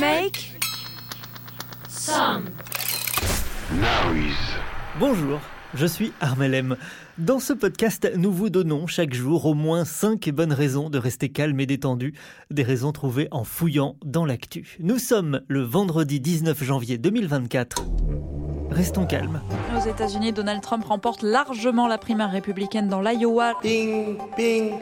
Make some Noise. Bonjour, je suis Armelem. Dans ce podcast, nous vous donnons chaque jour au moins 5 bonnes raisons de rester calme et détendu, des raisons trouvées en fouillant dans l'actu. Nous sommes le vendredi 19 janvier 2024. Restons calmes. Aux États-Unis, Donald Trump remporte largement la primaire républicaine dans l'Iowa. Bing, bing.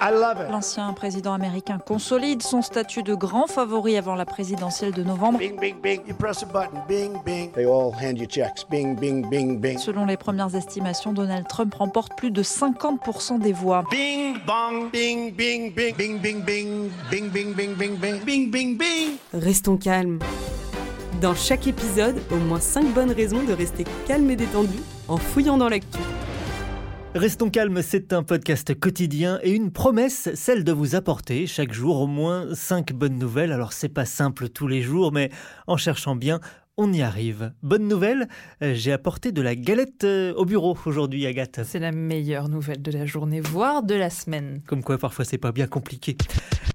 I love it. L'ancien président américain consolide son statut de grand favori avant la présidentielle de novembre. Bing, bing, bing. You press a button. Bing, bing. They all hand you checks. Bing, bing, bing, bing. Selon les premières estimations, Donald Trump remporte plus de 50% des voix. Bing, bong. Bing, bing, bing. Bing, bing, bing. Bing, bing, bing, bing, bing. Bing, bing, bing. Restons calmes. Dans chaque épisode, au moins 5 bonnes raisons de rester calme et détendu en fouillant dans l'actu. Restons calmes, c'est un podcast quotidien et une promesse, celle de vous apporter chaque jour au moins 5 bonnes nouvelles. Alors c'est pas simple tous les jours, mais en cherchant bien, on y arrive. Bonne nouvelle, euh, j'ai apporté de la galette euh, au bureau aujourd'hui, Agathe. C'est la meilleure nouvelle de la journée, voire de la semaine. Comme quoi parfois c'est pas bien compliqué.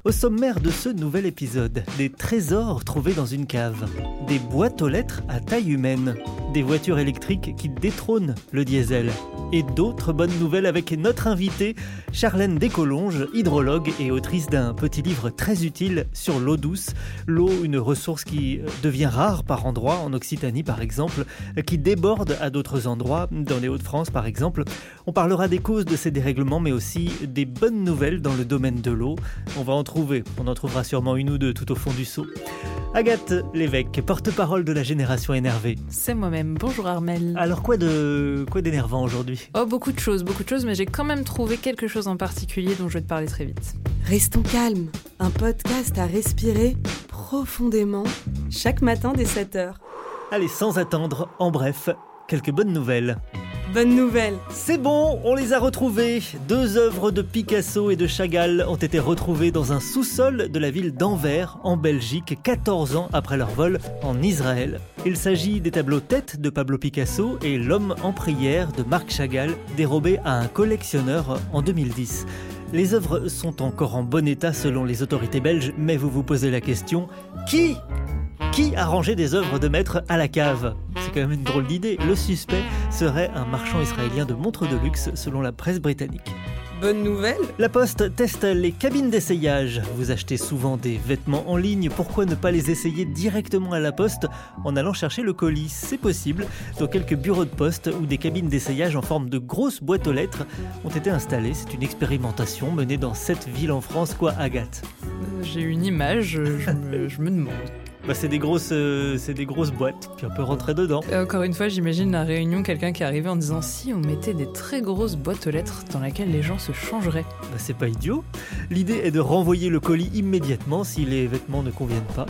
Au sommaire de ce nouvel épisode, des trésors trouvés dans une cave, des boîtes aux lettres à taille humaine, des voitures électriques qui détrônent le diesel, et d'autres bonnes nouvelles avec notre invitée, Charlène Descolonges, hydrologue et autrice d'un petit livre très utile sur l'eau douce. L'eau, une ressource qui devient rare par endroits, en Occitanie par exemple, qui déborde à d'autres endroits, dans les Hauts-de-France par exemple. On parlera des causes de ces dérèglements, mais aussi des bonnes nouvelles dans le domaine de l'eau. Trouver, on en trouvera sûrement une ou deux tout au fond du seau. Agathe Lévesque, porte-parole de la génération énervée. C'est moi-même. Bonjour Armel. Alors quoi de quoi d'énervant aujourd'hui? Oh, beaucoup de choses, beaucoup de choses, mais j'ai quand même trouvé quelque chose en particulier dont je vais te parler très vite. Restons calmes. Un podcast à respirer profondément chaque matin dès 7h. Allez, sans attendre, en bref, quelques bonnes nouvelles. Bonne nouvelle. C'est bon, on les a retrouvées. Deux œuvres de Picasso et de Chagall ont été retrouvées dans un sous-sol de la ville d'Anvers, en Belgique, 14 ans après leur vol en Israël. Il s'agit des tableaux tête de Pablo Picasso et L'homme en prière de Marc Chagall, dérobés à un collectionneur en 2010. Les œuvres sont encore en bon état selon les autorités belges, mais vous vous posez la question qui qui a rangé des œuvres de maître à la cave C'est quand même une drôle d'idée. Le suspect serait un marchand israélien de montres de luxe selon la presse britannique. Bonne nouvelle. La Poste teste les cabines d'essayage. Vous achetez souvent des vêtements en ligne, pourquoi ne pas les essayer directement à la Poste en allant chercher le colis C'est possible. Dans quelques bureaux de poste où des cabines d'essayage en forme de grosses boîtes aux lettres ont été installées. C'est une expérimentation menée dans sept villes en France, quoi, Agathe? Euh, J'ai une image, je me, je me demande. Bah, C'est des, grosses, euh, c'est des grosses boîtes, puis on peut rentrer dedans. Et encore une fois, j'imagine la réunion, quelqu'un qui est arrivé en disant si on mettait des très grosses boîtes aux lettres dans lesquelles les gens se changeraient. Bah, c'est pas idiot. L'idée est de renvoyer le colis immédiatement si les vêtements ne conviennent pas.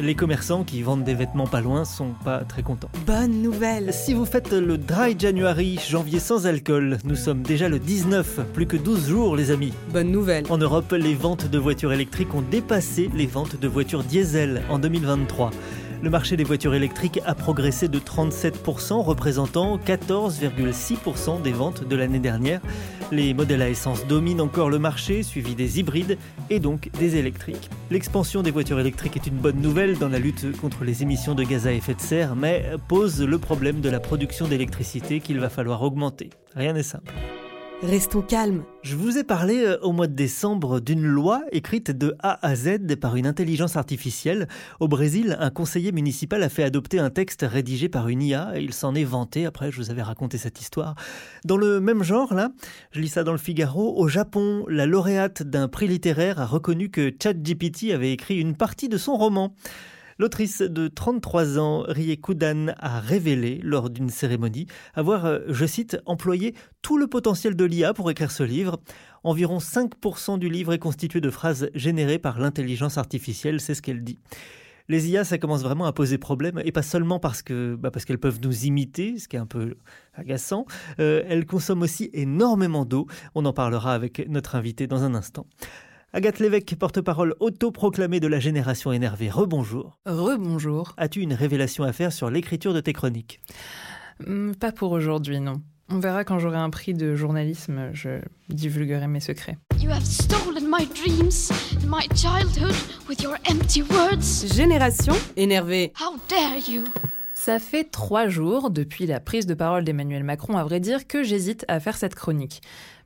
Les commerçants qui vendent des vêtements pas loin sont pas très contents. Bonne nouvelle. Si vous faites le Dry January, janvier sans alcool, nous sommes déjà le 19, plus que 12 jours les amis. Bonne nouvelle. En Europe, les ventes de voitures électriques ont dépassé les ventes de voitures diesel en 2023. Le marché des voitures électriques a progressé de 37%, représentant 14,6% des ventes de l'année dernière. Les modèles à essence dominent encore le marché, suivi des hybrides et donc des électriques. L'expansion des voitures électriques est une bonne nouvelle dans la lutte contre les émissions de gaz à effet de serre, mais pose le problème de la production d'électricité qu'il va falloir augmenter. Rien n'est simple. Restons calmes. Je vous ai parlé euh, au mois de décembre d'une loi écrite de A à Z par une intelligence artificielle. Au Brésil, un conseiller municipal a fait adopter un texte rédigé par une IA et il s'en est vanté. Après, je vous avais raconté cette histoire. Dans le même genre, là, je lis ça dans le Figaro. Au Japon, la lauréate d'un prix littéraire a reconnu que ChatGPT avait écrit une partie de son roman. L'autrice de 33 ans, Rie Kudan, a révélé lors d'une cérémonie avoir, euh, je cite, employé tout le potentiel de l'IA pour écrire ce livre. Environ 5% du livre est constitué de phrases générées par l'intelligence artificielle, c'est ce qu'elle dit. Les IA, ça commence vraiment à poser problème, et pas seulement bah parce qu'elles peuvent nous imiter, ce qui est un peu agaçant. Euh, elles consomment aussi énormément d'eau. On en parlera avec notre invité dans un instant. Agathe Lévesque, porte-parole autoproclamée de la génération énervée. Rebonjour. Rebonjour. As-tu une révélation à faire sur l'écriture de tes chroniques? Hmm, Pas pour aujourd'hui, non. On verra quand j'aurai un prix de journalisme, je divulguerai mes secrets. You have stolen my dreams, my childhood, with your empty words. Génération énervée. How dare you? Ça fait trois jours depuis la prise de parole d'Emmanuel Macron, à vrai dire, que j'hésite à faire cette chronique.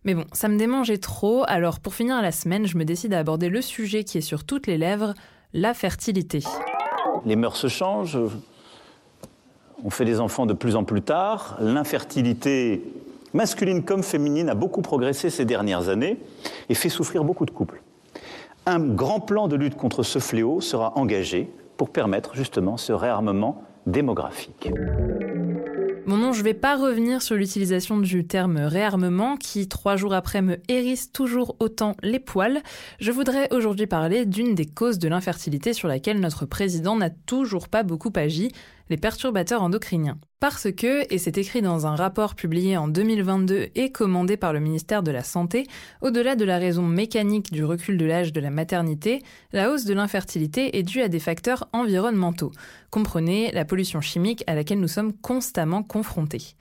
Mais bon, ça me démangeait trop, alors pour finir la semaine, je me décide à aborder le sujet qui est sur toutes les lèvres, la fertilité. Les mœurs se changent, on fait des enfants de plus en plus tard, l'infertilité masculine comme féminine a beaucoup progressé ces dernières années et fait souffrir beaucoup de couples. Un grand plan de lutte contre ce fléau sera engagé pour permettre justement ce réarmement démographique. Bon non, je vais pas revenir sur l'utilisation du terme réarmement qui, trois jours après, me hérisse toujours autant les poils. Je voudrais aujourd'hui parler d'une des causes de l'infertilité sur laquelle notre président n'a toujours pas beaucoup agi, les perturbateurs endocriniens. Parce que, et c'est écrit dans un rapport publié en 2022 et commandé par le ministère de la Santé, au-delà de la raison mécanique du recul de l'âge de la maternité, la hausse de l'infertilité est due à des facteurs environnementaux. Comprenez la pollution chimique à laquelle nous sommes constamment confrontés.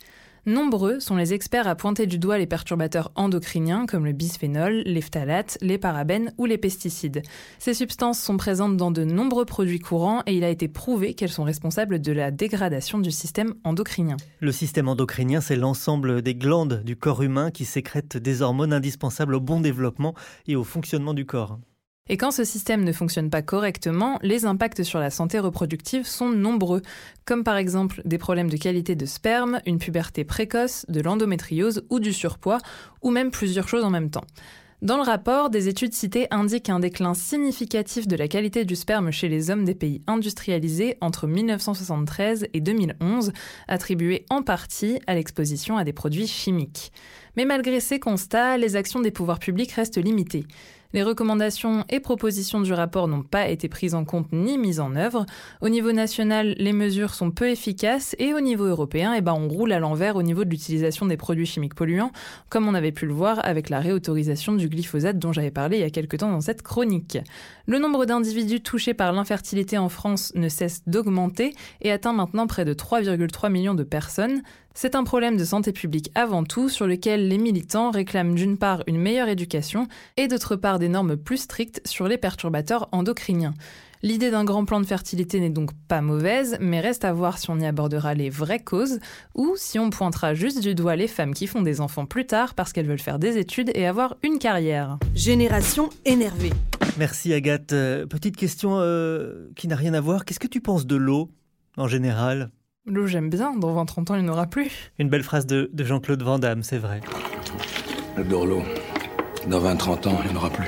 Nombreux sont les experts à pointer du doigt les perturbateurs endocriniens comme le bisphénol, les phtalates, les parabènes ou les pesticides. Ces substances sont présentes dans de nombreux produits courants et il a été prouvé qu'elles sont responsables de la dégradation du système endocrinien. Le système endocrinien, c'est l'ensemble des glandes du corps humain qui sécrètent des hormones indispensables au bon développement et au fonctionnement du corps. Et quand ce système ne fonctionne pas correctement, les impacts sur la santé reproductive sont nombreux, comme par exemple des problèmes de qualité de sperme, une puberté précoce, de l'endométriose ou du surpoids, ou même plusieurs choses en même temps. Dans le rapport, des études citées indiquent un déclin significatif de la qualité du sperme chez les hommes des pays industrialisés entre 1973 et 2011, attribué en partie à l'exposition à des produits chimiques. Mais malgré ces constats, les actions des pouvoirs publics restent limitées. Les recommandations et propositions du rapport n'ont pas été prises en compte ni mises en œuvre. Au niveau national, les mesures sont peu efficaces et au niveau européen, eh ben, on roule à l'envers au niveau de l'utilisation des produits chimiques polluants, comme on avait pu le voir avec la réautorisation du glyphosate dont j'avais parlé il y a quelque temps dans cette chronique. Le nombre d'individus touchés par l'infertilité en France ne cesse d'augmenter et atteint maintenant près de 3,3 millions de personnes. C'est un problème de santé publique avant tout, sur lequel les militants réclament d'une part une meilleure éducation et d'autre part des normes plus strictes sur les perturbateurs endocriniens. L'idée d'un grand plan de fertilité n'est donc pas mauvaise, mais reste à voir si on y abordera les vraies causes ou si on pointera juste du doigt les femmes qui font des enfants plus tard parce qu'elles veulent faire des études et avoir une carrière. Génération énervée. Merci Agathe. Euh, petite question euh, qui n'a rien à voir. Qu'est-ce que tu penses de l'eau en général? L'eau, j'aime bien, dans 20-30 ans, il n'y en aura plus. Une belle phrase de, de Jean-Claude Van Damme, c'est vrai. J'adore l'eau. Dans 20-30 ans, il n'y en aura plus.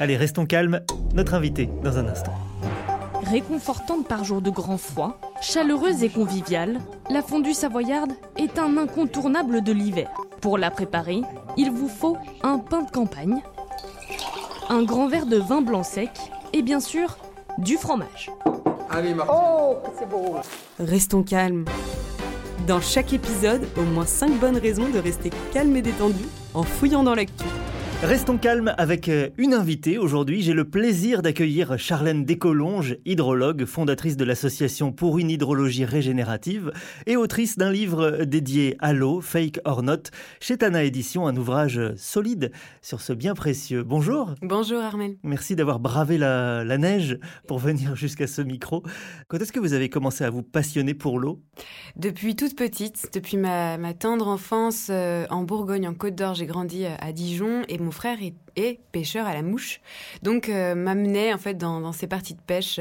Allez, restons calmes. Notre invité, dans un instant. Réconfortante par jour de grand froid, chaleureuse et conviviale, la fondue savoyarde est un incontournable de l'hiver. Pour la préparer, il vous faut un pain de campagne, un grand verre de vin blanc sec et bien sûr du fromage. Allez, Martin. Restons calmes. Dans chaque épisode, au moins 5 bonnes raisons de rester calme et détendu en fouillant dans l'actu. Restons calmes avec euh, une invitée. Aujourd'hui, j'ai le plaisir d'accueillir Charlène Descolonges, hydrologue, fondatrice de l'association pour une hydrologie régénérative et autrice d'un livre dédié à l'eau, Fake or Not, chez Tana Édition, un ouvrage solide sur ce bien précieux. Bonjour. Bonjour Armel. Merci d'avoir bravé la, la neige pour venir jusqu'à ce micro. Quand est-ce que vous avez commencé à vous passionner pour l'eau? Depuis toute petite, depuis ma, ma tendre enfance euh, en Bourgogne, en Côte d'Or, j'ai grandi euh, à Dijon et mon frère est et pêcheur à la mouche. Donc m'amenait en fait dans, dans, ces parties de pêche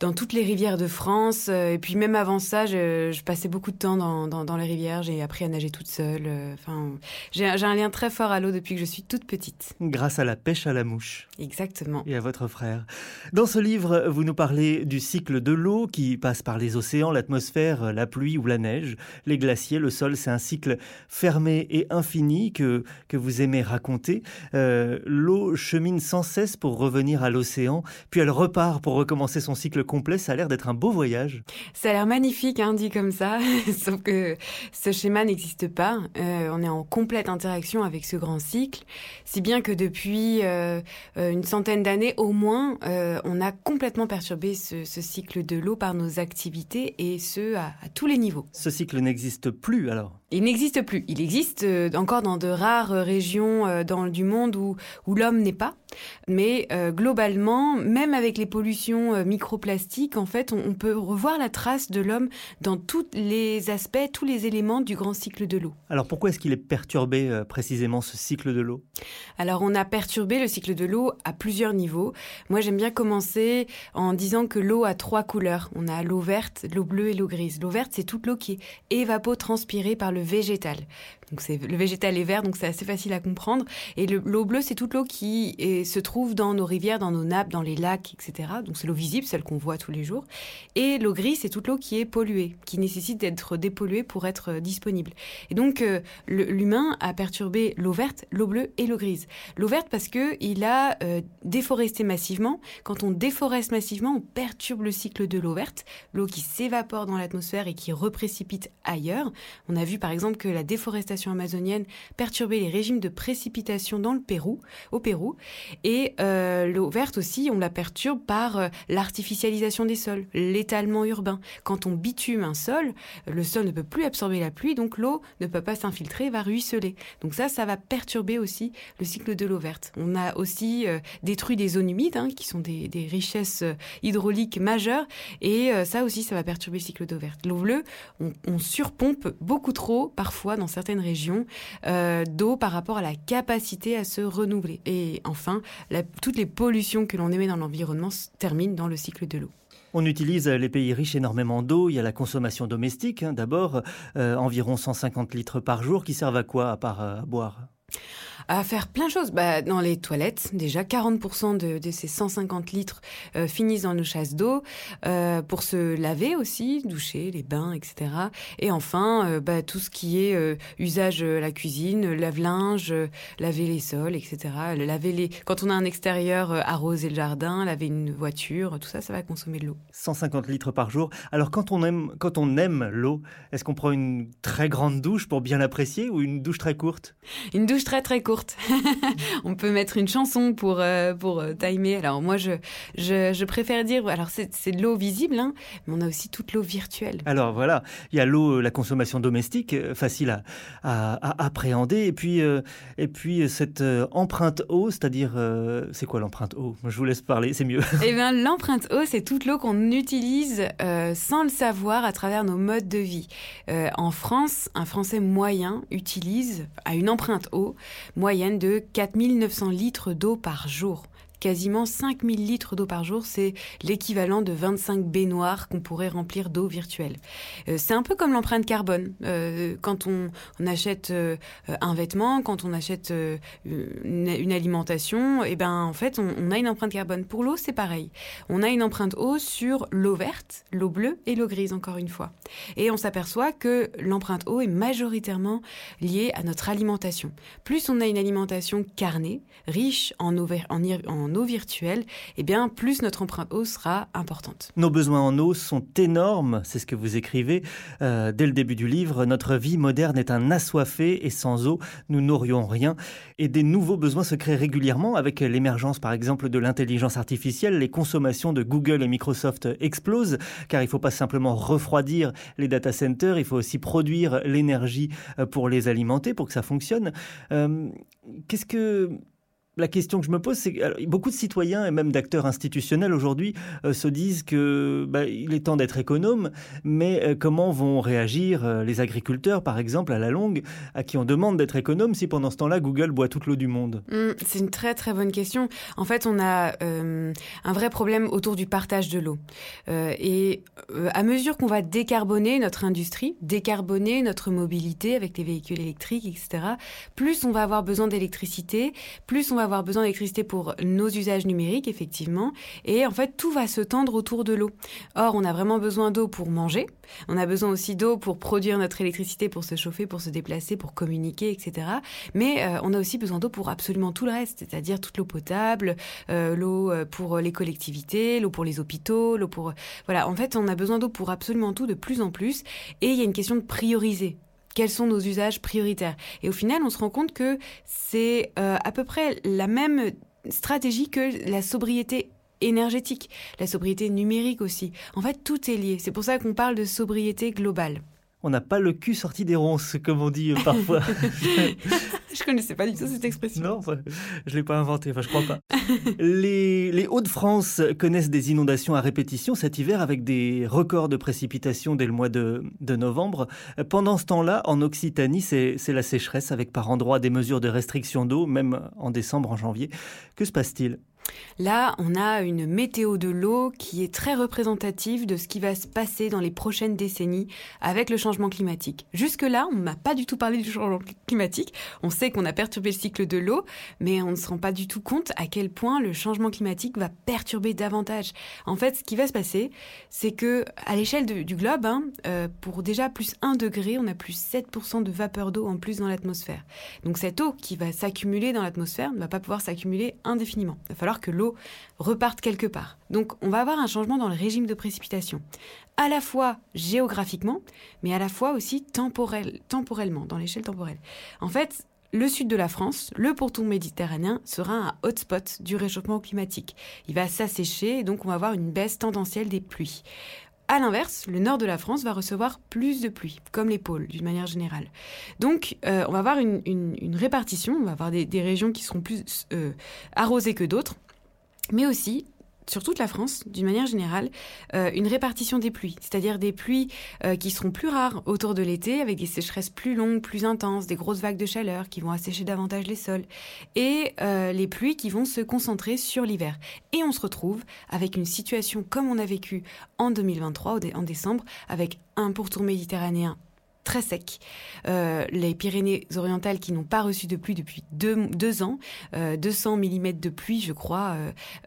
dans toutes les rivières de France. et puis même avant ça, je, je passais beaucoup de temps dans, dans, dans les rivières. J'ai appris à nager toute seule. Enfin, j'ai un lien très fort à l'eau depuis que je suis toute petite. Grâce à la pêche à la mouche. Exactement. Et à votre frère. Dans ce livre, vous nous parlez du cycle de l'eau qui passe par les océans, l'atmosphère, la pluie ou la neige, les glaciers, le sol. C'est un cycle fermé et infini que, que vous aimez raconter. Euh, l'eau chemine sans cesse pour revenir à l'océan, puis elle repart pour recommencer son cycle complet. Ça a l'air d'être un beau voyage. Ça a l'air magnifique, hein, dit comme ça, sauf que ce schéma n'existe pas. Euh, on est en complète interaction avec ce grand cycle, si bien que depuis euh, une centaine d'années au moins, on a complètement perturbé ce, ce cycle de l'eau par nos activités et ce à, à tous les niveaux. Ce cycle n'existe plus alors? Il n'existe plus. Il existe euh, encore dans de rares euh, régions euh, dans, du monde où, où l'homme n'est pas. Mais globalement, même avec les pollutions microplastiques, en fait, on, peut revoir la trace de l'homme dans tous les aspects, tous les éléments du grand cycle de l'eau. Alors pourquoi est-ce qu'il est perturbé précisément ce cycle de l'eau? Alors on a perturbé le cycle de l'eau à plusieurs niveaux. Moi j'aime bien commencer en disant que l'eau a trois couleurs. On a l'eau verte, l'eau bleue et l'eau grise. L'eau verte, c'est toute l'eau qui est évapotranspirée par le végétal. Donc c'est le végétal est vert, donc c'est assez facile à comprendre. Et l'eau bleue, c'est toute l'eau qui se trouve dans nos rivières, dans nos nappes, dans les lacs, etc. Donc c'est l'eau visible, celle qu'on voit tous les jours. Et l'eau grise, c'est toute l'eau qui est polluée, qui nécessite d'être dépolluée pour être euh, disponible. Et donc euh, l'humain a perturbé l'eau verte, l'eau bleue et l'eau grise. L'eau verte parce que il a euh, déforesté massivement. Quand on déforeste massivement, on perturbe le cycle de l'eau verte, l'eau qui s'évapore dans l'atmosphère et qui reprécipite ailleurs. On a vu par exemple que la déforestation amazonienne perturbait les régimes de précipitation dans le Pérou, au Pérou. Et euh, l'eau verte aussi, on la perturbe par euh, l'artificialisation des sols, l'étalement urbain. Quand on bitume un sol, le sol ne peut plus absorber la pluie, donc l'eau ne peut pas s'infiltrer, va ruisseler. Donc ça, ça va perturber aussi le cycle de l'eau verte. On a aussi euh, détruit des zones humides, hein, qui sont des, richesses hydrauliques majeures, et ça aussi, ça va perturber le cycle d'eau verte. L'eau bleue, on, surpompe beaucoup trop, parfois, dans certaines régions d'eau par rapport à la capacité à se renouveler. Et enfin, toutes les pollutions que l'on émet dans l'environnement terminent dans le cycle de l'eau. On utilise les pays riches énormément d'eau. Il y a la consommation domestique, hein, d'abord, euh, environ 150 litres par jour, qui servent à quoi à part euh, à boire? À faire plein de choses. Bah, dans les toilettes, déjà 40% de, de, ces 150 litres euh, finissent dans nos chasses d'eau. Euh, pour se laver aussi, doucher, les bains, etc. Et enfin, euh, bah, tout ce qui est usage la cuisine, lave-linge, laver les sols, etc. Laver les... Quand on a un extérieur, arroser le jardin, laver une voiture, tout ça, ça va consommer de l'eau. 150 litres par jour. Alors quand on aime, quand on aime l'eau, est-ce qu'on prend une très grande douche pour bien l'apprécier ou une douche très courte? Une douche très très courte on peut mettre une chanson pour, euh, pour euh, timer. Alors moi, je, je, préfère dire, alors c'est de l'eau visible, hein, mais on a aussi toute l'eau virtuelle. Alors voilà, il y a l'eau, la consommation domestique, euh, facile à, appréhender, et puis, et puis cette empreinte eau, c'est-à-dire, c'est quoi l'empreinte eau? Je vous laisse parler, c'est mieux. Eh bien, l'empreinte eau, c'est toute l'eau qu'on utilise sans le savoir à travers nos modes de vie. en France, un Français moyen utilise, à une empreinte eau, moyenne de 4900 litres d'eau par jour quasiment 5000 litres d'eau par jour, c'est l'équivalent de 25 baignoires qu'on pourrait remplir d'eau virtuelle. Euh, c'est un peu comme l'empreinte carbone. Euh, quand on, achète euh, un vêtement, quand on achète une, alimentation, et eh ben en fait on, a une empreinte carbone. Pour l'eau, c'est pareil. On a une empreinte eau sur l'eau verte, l'eau bleue et l'eau grise encore une fois. Et on s'aperçoit que l'empreinte eau est majoritairement liée à notre alimentation. Plus on a une alimentation carnée, riche en eau, en, eau virtuelle, eh bien, plus notre empreinte eau sera importante. Nos besoins en eau sont énormes, c'est ce que vous écrivez euh, dès le début du livre. Notre vie moderne est un assoiffé et sans eau, nous n'aurions rien. Et des nouveaux besoins se créent régulièrement avec l'émergence, par exemple, de l'intelligence artificielle. Les consommations de Google et Microsoft explosent, car il ne faut pas simplement refroidir les data centers, il faut aussi produire l'énergie euh, pour les alimenter, pour que ça fonctionne. Euh, qu'est-ce que la question que je me pose, c'est que beaucoup de citoyens et même d'acteurs institutionnels aujourd'hui euh, se disent que bah, il est temps d'être économe, mais euh, comment vont réagir euh, les agriculteurs, par exemple, à la longue, à qui on demande d'être économe si pendant ce temps-là Google boit toute l'eau du monde? Mmh, C'est une très très bonne question. En fait, on a un vrai problème autour du partage de l'eau. et à mesure qu'on va décarboner notre industrie, décarboner notre mobilité avec les véhicules électriques, etc., plus on va avoir besoin d'électricité, plus on va avoir besoin d'électricité pour nos usages numériques, effectivement. Et en fait, tout va se tendre autour de l'eau. Or, on a vraiment besoin d'eau pour manger. On a besoin aussi d'eau pour produire notre électricité, pour se chauffer, pour se déplacer, pour communiquer, etc. Mais euh, on a aussi besoin d'eau pour absolument tout le reste, c'est-à-dire toute l'eau potable, euh, l'eau euh, pour les collectivités, l'eau pour les hôpitaux, l'eau pour... Voilà, en fait, on a besoin d'eau pour absolument tout de plus en plus. Et il y a une question de prioriser quels sont nos usages prioritaires. Et au final, on se rend compte que c'est euh, à peu près la même stratégie que la sobriété énergétique, la sobriété numérique aussi. En fait, tout est lié. C'est pour ça qu'on parle de sobriété globale on n'a pas le cul sorti des ronces, comme on dit euh, parfois. je connaissais pas du tout cette expression. Non, je l'ai pas inventée, enfin je crois pas. les, Hauts-de-France connaissent des inondations à répétition cet hiver avec des records de précipitations dès le mois de, de novembre. Pendant ce temps-là, en Occitanie, c'est la sécheresse avec par endroits des mesures de restriction d'eau, même en décembre, en janvier. Que se passe-t-il? Là, on a une météo de l'eau qui est très représentative de ce qui va se passer dans les prochaines décennies avec le changement climatique. Jusque-là, on n'a pas du tout parlé du changement climatique. On sait qu'on a perturbé le cycle de l'eau, mais on ne se rend pas du tout compte à quel point le changement climatique va perturber davantage. En fait, ce qui va se passer, c'est que à l'échelle du globe, hein, euh, pour déjà plus 1 degré, on a plus 7% de vapeur d'eau en plus dans l'atmosphère. Donc cette eau qui va s'accumuler dans l'atmosphère ne va pas pouvoir s'accumuler indéfiniment. Il va falloir que l'eau reparte quelque part. Donc on va avoir un changement dans le régime de précipitation, à la fois géographiquement, mais à la fois aussi temporel, temporellement, dans l'échelle temporelle. En fait, le sud de la France, le pourtour méditerranéen, sera un hotspot du réchauffement climatique. Il va s'assécher et donc on va avoir une baisse tendancielle des pluies. À l'inverse, le nord de la France va recevoir plus de pluie, comme les pôles d'une manière générale. Donc, euh, on va avoir une, répartition, on va avoir des, régions qui seront plus euh, arrosées que d'autres, mais aussi sur toute la France, d'une manière générale, euh, une répartition des pluies, c'est-à-dire des pluies euh, qui seront plus rares autour de l'été, avec des sécheresses plus longues, plus intenses, des grosses vagues de chaleur qui vont assécher davantage les sols, et euh, les pluies qui vont se concentrer sur l'hiver. Et on se retrouve avec une situation comme on a vécu en 2023, en décembre, avec un pourtour méditerranéen très sec. Euh, les Pyrénées-Orientales qui n'ont pas reçu de pluie depuis deux, ans, 200 euh, mm de pluie, je crois,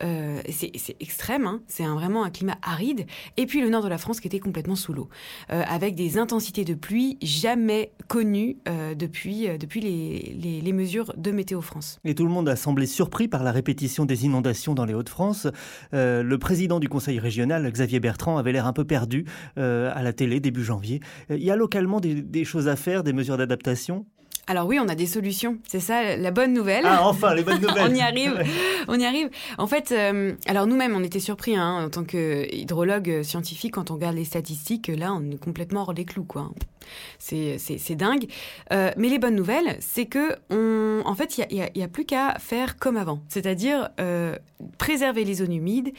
euh, c'est extrême, hein. c'est vraiment un climat aride. Et puis le nord de la France qui était complètement sous l'eau, avec des intensités de pluie jamais connues depuis, depuis les, les, mesures de Météo France. Et tout le monde a semblé surpris par la répétition des inondations dans les Hauts-de-France. le président du conseil régional, Xavier Bertrand, avait l'air un peu perdu à la télé début janvier. Il y a localement des, choses à faire, des mesures d'adaptation alors oui, on a des solutions. C'est ça la bonne nouvelle. Ah enfin, les bonnes nouvelles. on y arrive. on y arrive. En fait, euh, alors nous-mêmes, on était surpris hein, en tant qu'hydrologue scientifique quand on regarde les statistiques. Là, on est complètement hors des clous, quoi. C'est dingue. Euh, mais les bonnes nouvelles, c'est que en fait, il n'y a, plus qu'à faire comme avant, c'est-à-dire euh, préserver les zones humides,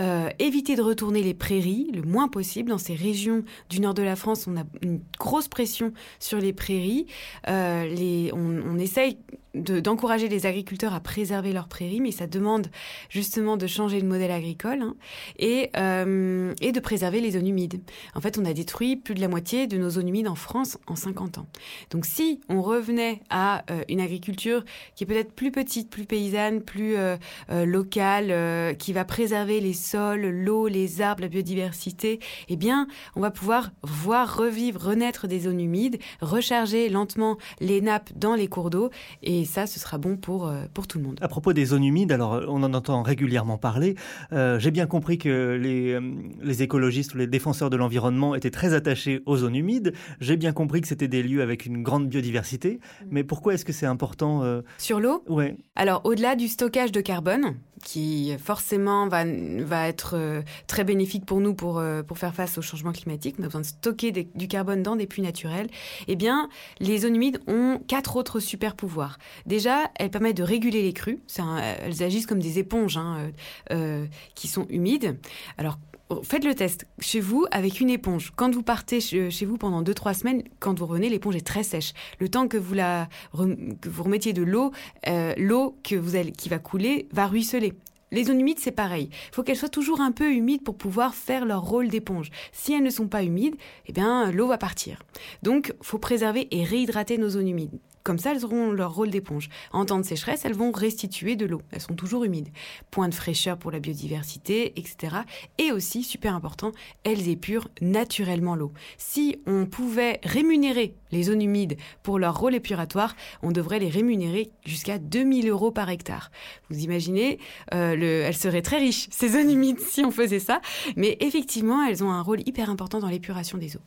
euh, éviter de retourner les prairies le moins possible. Dans ces régions du nord de la France, on a une grosse pression sur les prairies. on, on essaye d'encourager les agriculteurs à préserver leurs prairies, mais ça demande justement de changer le modèle agricole hein, et, euh, et de préserver les zones humides. En fait, on a détruit plus de la moitié de nos zones humides en France en 50 ans. Donc si on revenait à euh, une agriculture qui est peut-être plus petite, plus paysanne, plus euh, locale, qui va préserver les sols, l'eau, les arbres, la biodiversité, eh bien, on va pouvoir voir revivre, renaître des zones humides, recharger lentement les nappes dans les cours d'eau et et ça, ce sera bon pour, euh, pour tout le monde. À propos des zones humides, alors on en entend régulièrement parler. Euh, j'ai bien compris que les, euh, les écologistes ou les défenseurs de l'environnement étaient très attachés aux zones humides. J'ai bien compris que c'était des lieux avec une grande biodiversité. Mm. Mais pourquoi est-ce que c'est important Sur l'eau Ouais. Alors, au-delà du stockage de carbone, qui forcément va, va être euh, très bénéfique pour nous pour, euh, pour faire face au changement climatique. On a besoin de stocker du carbone dans des puits naturels. Eh bien, les zones humides ont quatre autres super pouvoirs. Déjà, elles permettent de réguler les crues. elles agissent comme des éponges hein, euh, qui sont humides. Alors, faites le test chez vous avec une éponge. Quand vous partez chez vous pendant 2-3 semaines, quand vous revenez, l'éponge est très sèche. Le temps que vous, la, que vous remettiez de l'eau, euh, l'eau qui va couler va ruisseler. Les zones humides, c'est pareil. Il faut qu'elles soient toujours un peu humides pour pouvoir faire leur rôle d'éponge. Si elles ne sont pas humides, eh bien, l'eau va partir. Donc, faut préserver et réhydrater nos zones humides. Comme ça, elles auront leur rôle d'éponge. En temps de sécheresse, elles vont restituer de l'eau. Elles sont toujours humides. Point de fraîcheur pour la biodiversité, etc. Et aussi, super important, elles épurent naturellement l'eau. Si on pouvait rémunérer les zones humides pour leur rôle épuratoire, on devrait les rémunérer jusqu'à 2000 euros par hectare. Vous imaginez, euh, le, elles seraient très riches, ces zones humides, si on faisait ça. Mais effectivement, elles ont un rôle hyper important dans l'épuration des eaux.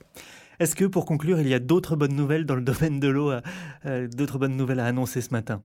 Est-ce que pour conclure, il y a d'autres bonnes nouvelles dans le domaine de l'eau, euh, euh, d'autres bonnes nouvelles à annoncer ce matin?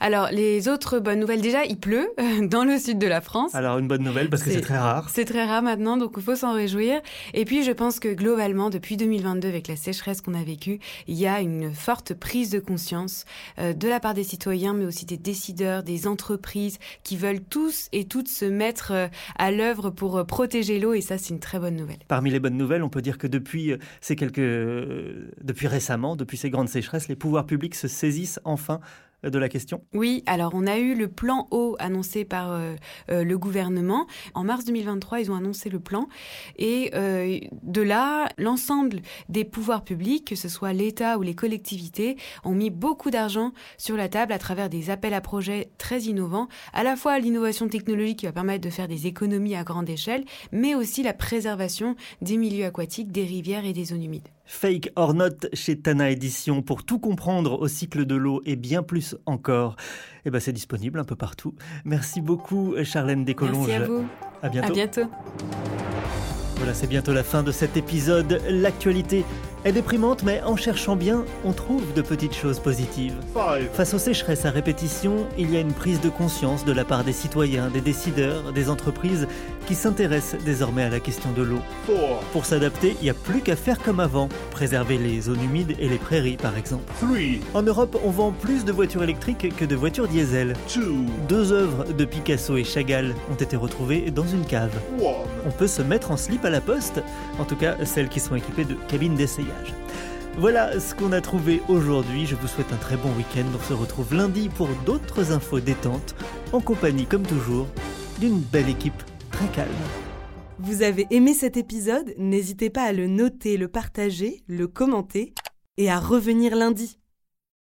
Alors, les autres bonnes nouvelles, déjà, il pleut euh, dans le sud de la France. Alors, une bonne nouvelle parce que c'est très rare. C'est très rare maintenant, donc il faut s'en réjouir. Et puis, je pense que globalement, depuis 2022, avec la sécheresse qu'on a vécue, il y a une forte prise de conscience de la part des citoyens, mais aussi des décideurs, des entreprises qui veulent tous et toutes se mettre à l'œuvre pour protéger l'eau. Et ça, c'est une très bonne nouvelle. Parmi les bonnes nouvelles, on peut dire que depuis ces quelques que depuis récemment, depuis ces grandes sécheresses, les pouvoirs publics se saisissent enfin de la question Oui, alors on a eu le plan eau annoncé par euh, euh, le gouvernement. En mars 2023, ils ont annoncé le plan. Et euh, de là, l'ensemble des pouvoirs publics, que ce soit l'État ou les collectivités, ont mis beaucoup d'argent sur la table à travers des appels à projets très innovants. À la fois l'innovation technologique qui va permettre de faire des économies à grande échelle, mais aussi la préservation des milieux aquatiques, des rivières et des zones humides. Fake or not chez Tana Édition pour tout comprendre au cycle de l'eau et bien plus encore. Eh ben c'est disponible un peu partout. Merci beaucoup Charlène Descolonges. Merci à vous. À bientôt. À bientôt. Voilà, c'est bientôt la fin de cet épisode. L'actualité est déprimante, mais en cherchant bien, on trouve de petites choses positives. Face aux sécheresses à répétition, il y a une prise de conscience de la part des citoyens, des décideurs, des entreprises qui s'intéressent désormais à la question de l'eau. Pour s'adapter, il n'y a plus qu'à faire comme avant, préserver les zones humides et les prairies par exemple. En Europe, on vend plus de voitures électriques que de voitures diesel. Deux œuvres de Picasso et Chagall ont été retrouvées dans une cave. On peut se mettre en slip à la poste, en tout cas celles qui sont équipées de cabines d'essayage. Voilà ce qu'on a trouvé aujourd'hui. Je vous souhaite un très bon week-end. On se retrouve lundi pour d'autres infos détentes, en compagnie, comme toujours, d'une belle équipe très calme. Vous avez aimé cet épisode? N'hésitez pas à le noter, le partager, le commenter et à revenir lundi.